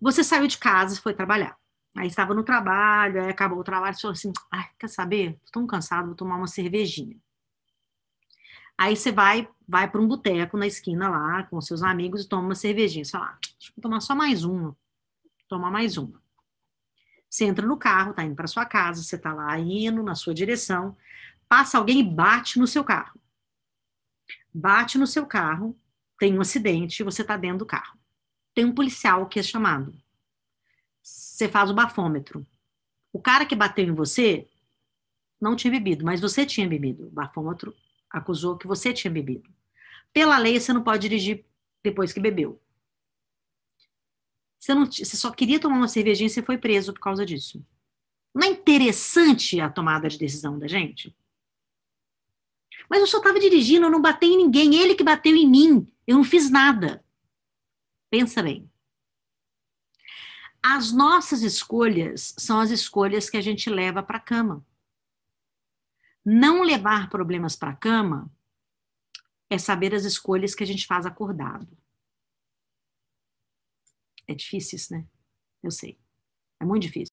Você saiu de casa e foi trabalhar. Aí estava no trabalho, aí acabou o trabalho, e falou assim: ai, quer saber? Estou tão cansado, vou tomar uma cervejinha. Aí você vai, vai para um boteco na esquina lá com seus amigos e toma uma cervejinha. Você fala, ah, deixa eu tomar só mais uma. Toma mais uma. Você entra no carro, tá indo para sua casa, você tá lá indo na sua direção, passa alguém e bate no seu carro. Bate no seu carro, tem um acidente, você tá dentro do carro. Tem um policial que é chamado. Você faz o bafômetro. O cara que bateu em você não tinha bebido, mas você tinha bebido. O bafômetro acusou que você tinha bebido. Pela lei, você não pode dirigir depois que bebeu. Você, não, você só queria tomar uma cervejinha e você foi preso por causa disso. Não é interessante a tomada de decisão da gente? Mas eu só estava dirigindo, eu não batei em ninguém, ele que bateu em mim, eu não fiz nada. Pensa bem. As nossas escolhas são as escolhas que a gente leva para a cama. Não levar problemas para a cama é saber as escolhas que a gente faz acordado. É difícil isso, né? Eu sei. É muito difícil.